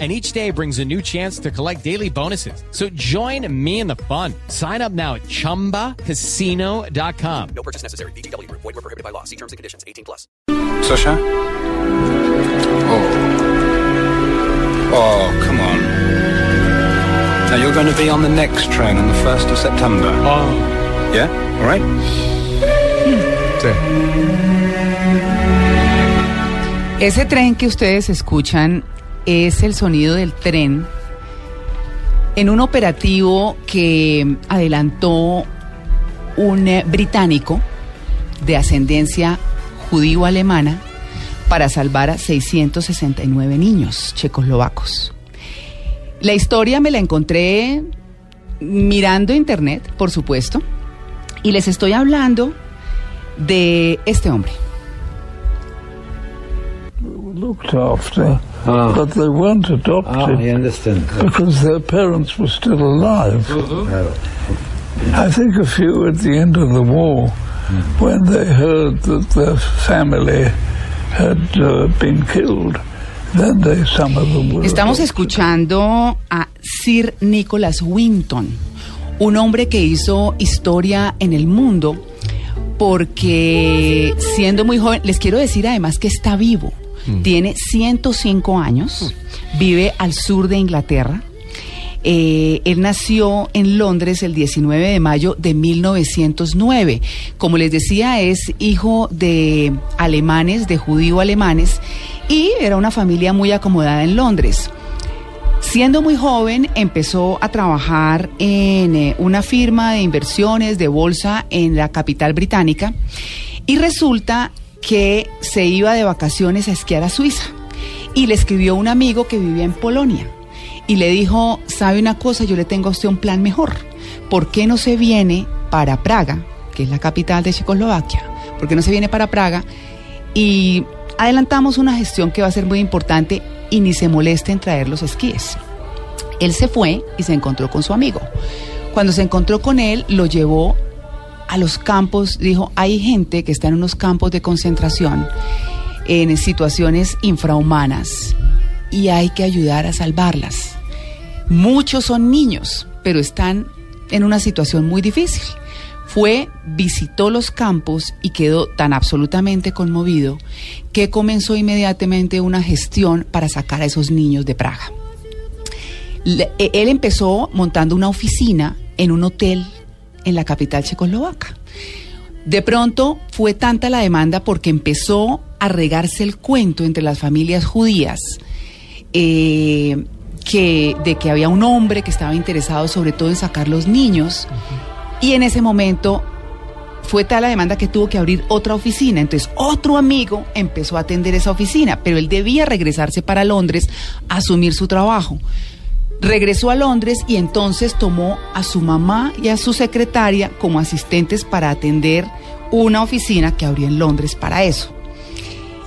and each day brings a new chance to collect daily bonuses. So join me in the fun. Sign up now at ChumbaCasino.com. No purchase necessary. BGW. Void were prohibited by law. See terms and conditions. 18 plus. Sasha? Oh. Oh, come on. Now you're going to be on the next train on the 1st of September. Oh, Yeah? All right? Hmm. sí. Ese tren que ustedes escuchan es el sonido del tren en un operativo que adelantó un eh, británico de ascendencia judío-alemana para salvar a 669 niños checoslovacos. La historia me la encontré mirando internet, por supuesto, y les estoy hablando de este hombre. But they weren't adopted understand. because their parents were still alive. I think a few at the end of the war, when they heard that their family had uh, been killed, then they some of them were. Estamos adopted. escuchando a Sir Nicholas Winton, un hombre que hizo historia en el mundo porque siendo muy joven, les quiero decir además que está vivo, tiene 105 años, vive al sur de Inglaterra. Eh, él nació en Londres el 19 de mayo de 1909. Como les decía, es hijo de alemanes, de judío alemanes, y era una familia muy acomodada en Londres. Siendo muy joven, empezó a trabajar en eh, una firma de inversiones de bolsa en la capital británica y resulta que se iba de vacaciones a esquiar a Suiza y le escribió un amigo que vivía en Polonia y le dijo, sabe una cosa, yo le tengo a usted un plan mejor. ¿Por qué no se viene para Praga, que es la capital de Checoslovaquia? ¿Por qué no se viene para Praga? Y adelantamos una gestión que va a ser muy importante y ni se moleste en traer los esquíes. Él se fue y se encontró con su amigo. Cuando se encontró con él, lo llevó a los campos, dijo, hay gente que está en unos campos de concentración, en situaciones infrahumanas, y hay que ayudar a salvarlas. Muchos son niños, pero están en una situación muy difícil. Fue, visitó los campos y quedó tan absolutamente conmovido que comenzó inmediatamente una gestión para sacar a esos niños de Praga. Eh, él empezó montando una oficina en un hotel en la capital checoslovaca. De pronto fue tanta la demanda porque empezó a regarse el cuento entre las familias judías eh, que, de que había un hombre que estaba interesado sobre todo en sacar los niños y en ese momento fue tal la demanda que tuvo que abrir otra oficina. Entonces otro amigo empezó a atender esa oficina, pero él debía regresarse para Londres a asumir su trabajo. Regresó a Londres y entonces tomó a su mamá y a su secretaria como asistentes para atender una oficina que abrió en Londres para eso.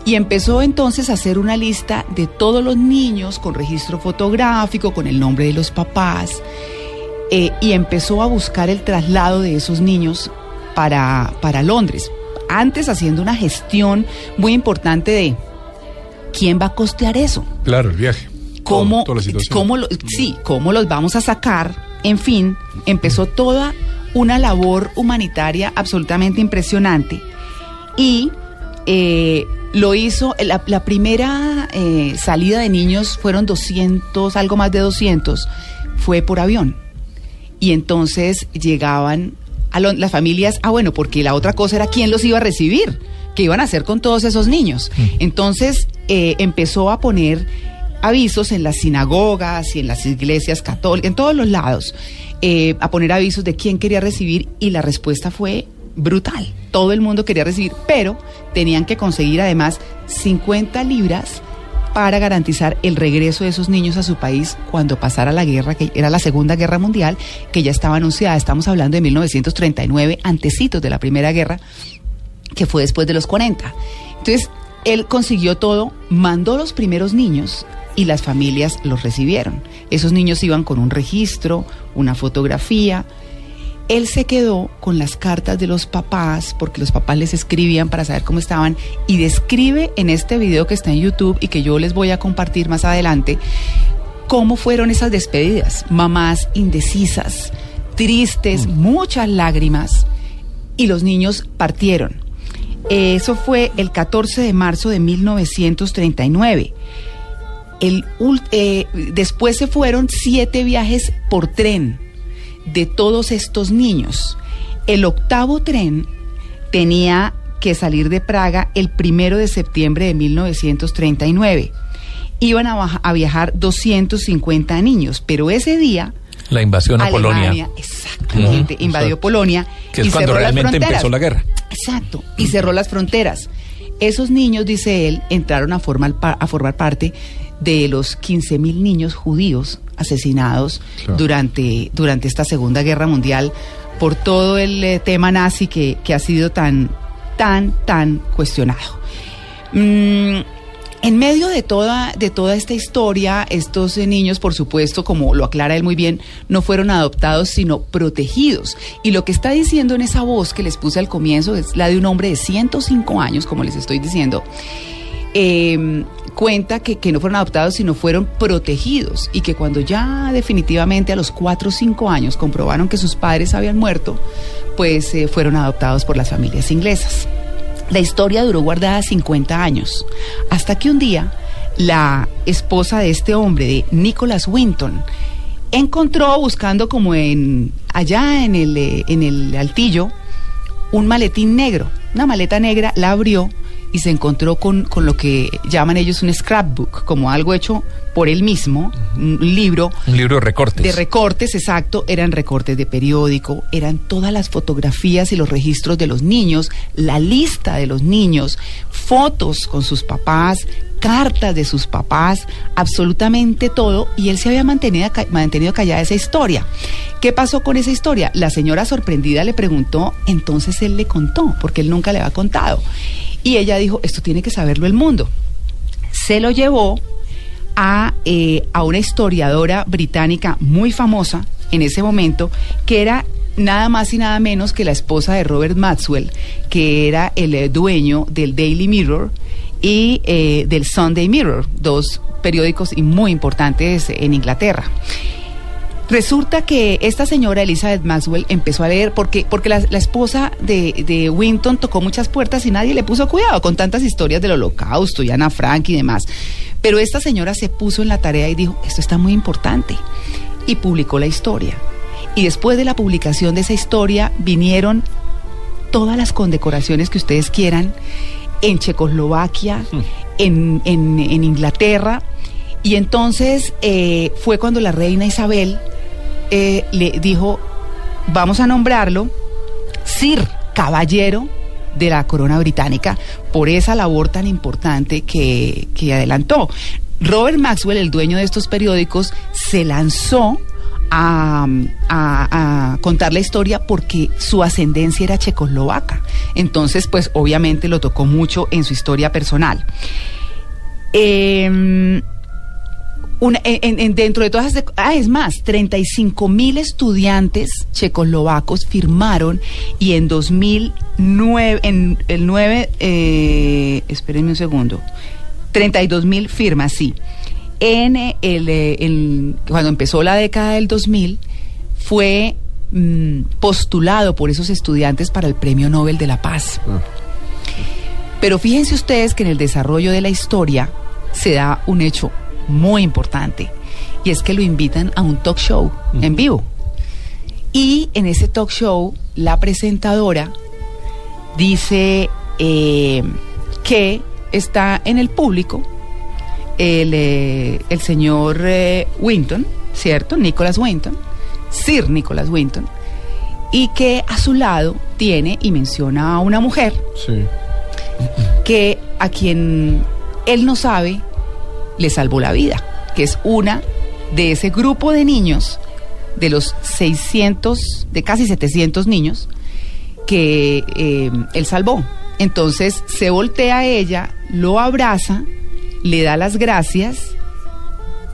Y empezó entonces a hacer una lista de todos los niños con registro fotográfico, con el nombre de los papás, eh, y empezó a buscar el traslado de esos niños para, para Londres. Antes haciendo una gestión muy importante de quién va a costear eso Claro, el viaje. Cómo, toda la cómo lo- sí, cómo los vamos a sacar. En fin, empezó toda una labor humanitaria absolutamente impresionante y eh, lo hizo, la, la primera eh, salida de niños fueron 200, algo más de 200, fue por avión. Y entonces llegaban a lo- las familias, ah bueno, porque la otra cosa era quién los iba a recibir, qué iban a hacer con todos esos niños. Entonces eh, empezó a poner avisos en las sinagogas y en las iglesias católicas, en todos los lados, eh, a poner avisos de quién quería recibir y la respuesta fue brutal. Todo el mundo quería recibir, pero tenían que conseguir además 50 libras para garantizar el regreso de esos niños a su país cuando pasara la guerra, que era la Segunda Guerra Mundial, que ya estaba anunciada. Estamos hablando de 1939, antecitos de la Primera Guerra. que fue después de los 40. Entonces, él consiguió todo, mandó los primeros niños y las familias los recibieron. Esos niños iban con un registro, una fotografía. Él se quedó con las cartas de los papás, porque los papás les escribían para saber cómo estaban, y describe en este video que está en YouTube y que yo les voy a compartir más adelante, cómo fueron esas despedidas. Mamás indecisas, tristes, muchas lágrimas, y los niños partieron. Eso fue el 14 de marzo de 1939. El, eh, después se fueron siete viajes por tren de todos estos niños. El octavo tren tenía que salir de Praga el primero de septiembre de 1939. Iban a, viajar 250 niños, pero ese día La invasión a Polonia. Exactamente, Ujú, invadió exacto. Polonia Que es y cuando cerró realmente empezó la guerra. Exacto, y cerró las fronteras. Esos niños, dice él, entraron a formar, a formar parte de los 15 mil niños judíos asesinados Claro. durante, durante esta Segunda Guerra Mundial por todo el eh, tema nazi que, que ha sido tan, tan, tan cuestionado. Mm, en medio de toda, de toda esta historia, estos eh, niños, por supuesto, como lo aclara él muy bien, no fueron adoptados, sino protegidos. Y lo que está diciendo en esa voz que les puse al comienzo es la de un hombre de 105 años, como les estoy diciendo. eh, cuenta que, que no fueron adoptados, sino fueron protegidos. Y que cuando ya definitivamente a los 4 o 5 años comprobaron que sus padres habían muerto, pues eh, fueron adoptados por las familias inglesas. La historia duró guardada 50 años, hasta que un día la esposa de este hombre, de Nicholas Winton, encontró buscando como en allá en el, eh, en el altillo un maletín negro, una maleta negra, la abrió y se encontró con, con lo que llaman ellos un scrapbook, como algo hecho por él mismo, un libro Un libro de recortes. de recortes, exacto, eran recortes de periódico, eran todas las fotografías y los registros de los niños, la lista de los niños, fotos con sus papás, cartas de sus papás, absolutamente todo, y él se había mantenido, mantenido callada esa historia. ¿Qué pasó con esa historia? La señora sorprendida le preguntó, entonces él le contó, porque él nunca le había contado. Y ella dijo, esto tiene que saberlo el mundo. Se lo llevó a, eh, a una historiadora británica muy famosa en ese momento, que era nada más y nada menos que la esposa de Robert Maxwell, que era el eh, dueño del Daily Mirror y eh, del Sunday Mirror, dos periódicos muy importantes en Inglaterra. Resulta que esta señora Elizabeth Maxwell empezó a leer porque, porque la, la esposa de, de Winton tocó muchas puertas y nadie le puso cuidado con tantas historias del holocausto y Ana Frank y demás. Pero esta señora se puso en la tarea y dijo, esto está muy importante. Y publicó la historia. Y después de la publicación de esa historia vinieron todas las condecoraciones que ustedes quieran en Checoslovaquia, en, en- en Inglaterra. Y entonces eh, fue cuando la reina Isabel eh, le dijo, vamos a nombrarlo Sir Caballero de la corona británica por esa labor tan importante que, que adelantó. Robert Maxwell, el dueño de estos periódicos, se lanzó a, contar la historia porque su ascendencia era checoslovaca. Entonces, pues obviamente lo tocó mucho en su historia personal. Em, una- en- en- dentro de todas. Ah, es más, 35 mil estudiantes checoslovacos firmaron y en 2009, en el 9, eh, espérenme un segundo, 32 mil firmas, sí. En eh, el, eh, el- cuando empezó la década del 2000, fue mm, postulado por esos estudiantes para el Premio Nobel de la Paz. Pero fíjense ustedes que en el desarrollo de la historia se da un hecho muy importante y es que lo invitan a un talk show en vivo. Y en ese talk show la presentadora dice eh, que está en el público el, eh, el señor eh, Winton, ¿cierto? Nicholas Winton, Sir Nicholas Winton, y que a su lado tiene y menciona a una mujer Sí. que a quien él no sabe le salvó la vida, que es una de ese grupo de niños, de los 600, de casi 700 niños, que eh, él salvó. Entonces se voltea a ella, lo abraza, le da las gracias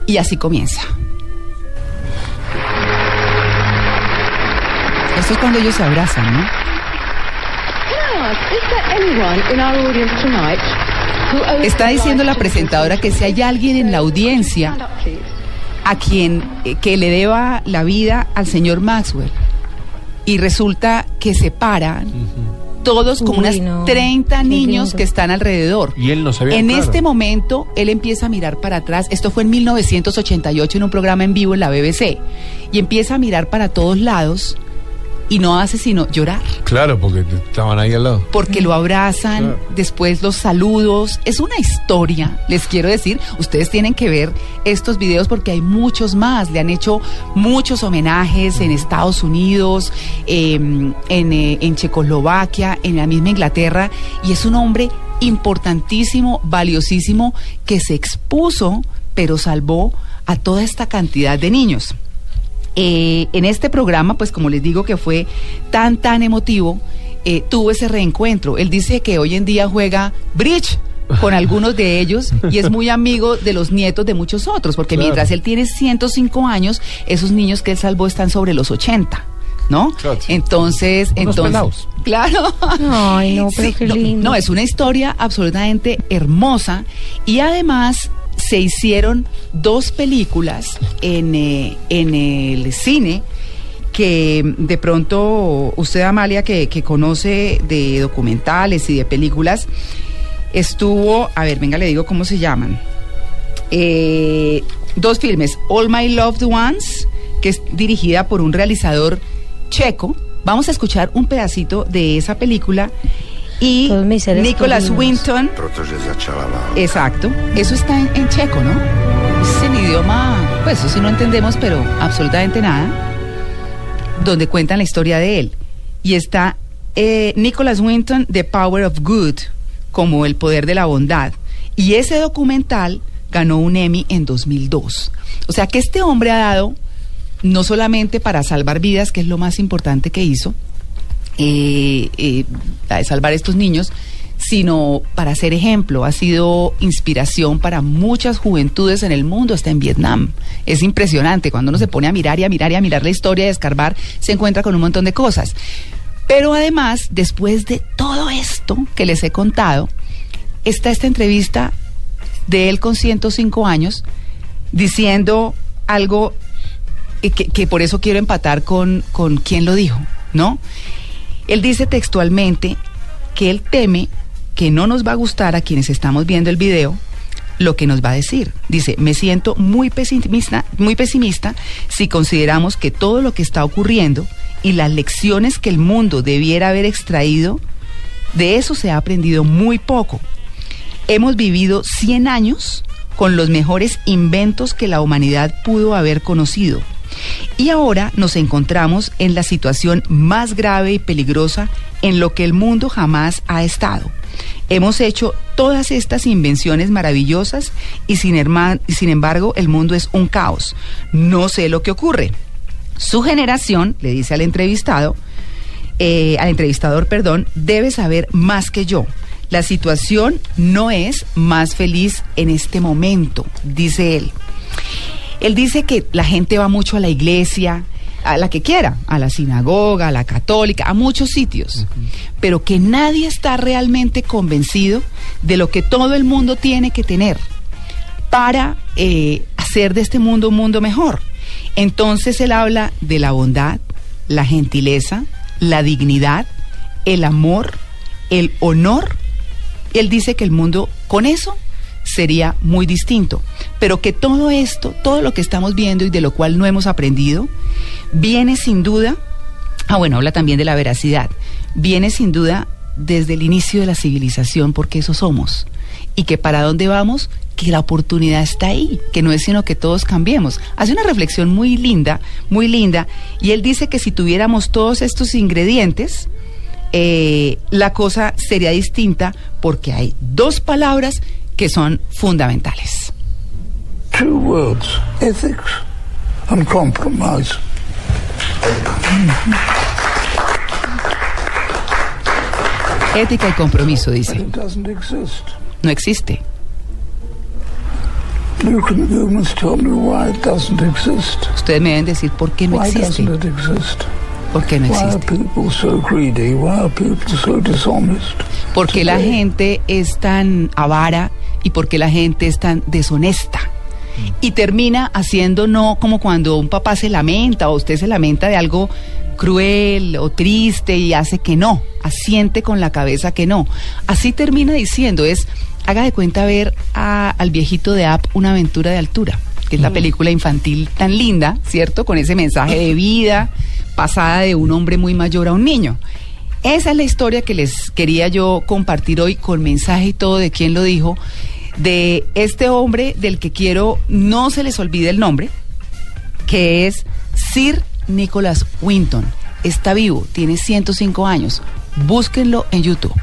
y así comienza. Esto es cuando ellos se abrazan, ¿no? Está diciendo la presentadora que si hay alguien en la audiencia a quien eh, que le deba la vida al señor Maxwell y resulta que se paran todos como unas no. 30 Qué niños lindo. que están alrededor. Y él no sabía, En claro. este momento él empieza a mirar para atrás. Esto fue en 1988 en un programa en vivo en la BBC y empieza a mirar para todos lados y no hace sino llorar Claro, porque estaban ahí al lado. porque lo abrazan, Claro. después los saludos. Es una historia, les quiero decir. Ustedes tienen que ver estos videos porque hay muchos más. Le han hecho muchos homenajes en Estados Unidos, eh, en, eh, en Checoslovaquia, en la misma Inglaterra. Y es un hombre importantísimo, valiosísimo, que se expuso, pero salvó a toda esta cantidad de niños. Eh, en este programa, pues como les digo que fue tan, tan emotivo, eh, tuvo ese reencuentro. Él dice que hoy en día juega bridge con algunos de ellos y es muy amigo de los nietos de muchos otros, porque Claro. mientras él tiene 105 años, esos niños que él salvó están sobre los 80. ¿No? Claro, sí. Entonces, Unos entonces, pelados. claro. Ay, no, pero qué no, lindo. no, es una historia absolutamente hermosa y además se hicieron dos películas en, eh, en el cine que de pronto usted, Amalia, que, que conoce de documentales y de películas, estuvo, a ver, venga, le digo cómo se llaman. Eh, dos filmes, All My Loved Ones, que es dirigida por un realizador checo. Vamos a escuchar un pedacito de esa película. Y Nicholas. Winton. Exacto. Eso está en, en checo, ¿no? Es el idioma, pues eso sí no entendemos, pero absolutamente nada. Donde cuentan la historia de él. Y está eh, Nicholas Winton, The Power of Good, como el poder de la bondad. Y ese documental ganó un Emmy en 2002. O sea que este hombre ha dado, no solamente para salvar vidas, que es lo más importante que hizo, eh, salvar a estos niños, sino para ser ejemplo, ha sido inspiración para muchas juventudes en el mundo, hasta en Vietnam. Es impresionante, cuando uno se pone a mirar y a mirar y a mirar la historia y a escarbar, se encuentra con un montón de cosas. Pero además, después de todo esto que les he contado, está esta entrevista de él con 105 años diciendo algo eh, que, que por eso quiero empatar con, con quien lo dijo, ¿no? Él dice textualmente que él teme que no nos va a gustar a quienes estamos viendo el video lo que nos va a decir. Dice, me siento muy pesimista, muy pesimista si consideramos que todo lo que está ocurriendo y las lecciones que el mundo debiera haber extraído, de eso se ha aprendido muy poco. Hemos vivido 100 años con los mejores inventos que la humanidad pudo haber conocido. Y ahora nos encontramos en la situación más grave y peligrosa en lo que el mundo jamás ha estado. Hemos hecho todas estas invenciones maravillosas y sin, embargo el mundo es un caos. No sé lo que ocurre. Su generación, le dice al entrevistado, eh, al entrevistador, perdón, debe saber más que yo. La situación no es más feliz en este momento, dice él. Él dice que la gente va mucho a la iglesia, a la que quiera, a la sinagoga, a la católica, a muchos sitios, pero que nadie está realmente convencido de lo que todo el mundo tiene que tener para eh, hacer de este mundo un mundo mejor. Entonces él habla de la bondad, la gentileza, la dignidad, el amor, el honor. Él dice que el mundo con eso sería muy distinto, pero que todo esto, todo lo que estamos viendo y de lo cual no hemos aprendido, viene sin duda, ah bueno, habla también de la veracidad, viene sin duda desde el inicio de la civilización, porque eso somos, y que para dónde vamos, que la oportunidad está ahí, que no es sino que todos cambiemos. Hace una reflexión muy linda, muy linda, y él dice que si tuviéramos todos estos ingredientes, eh, la cosa sería distinta porque hay dos palabras que son fundamentales. Two words ethics and compromise. Ética y compromiso, dice. No existe. Ustedes me deben decir por qué no Why existe. doesn't it exist? ¿Por qué no existe? people so greedy? Why are people so dishonest? ¿Por qué la gente es tan avara y por qué la gente es tan deshonesta? Y termina haciendo no como cuando un papá se lamenta o usted se lamenta de algo cruel o triste y hace que no, asiente con la cabeza que no. Así termina diciendo, es, haga de cuenta ver a- al viejito de App una aventura de altura, que es la película infantil tan linda, ¿cierto? Con ese mensaje de vida pasada de un hombre muy mayor a un niño. Esa es la historia que les quería yo compartir hoy con mensaje y todo de quién lo dijo, de este hombre del que quiero no se les olvide el nombre, que es Sir Nicholas Winton. Está vivo, tiene 105 años. Búsquenlo en YouTube.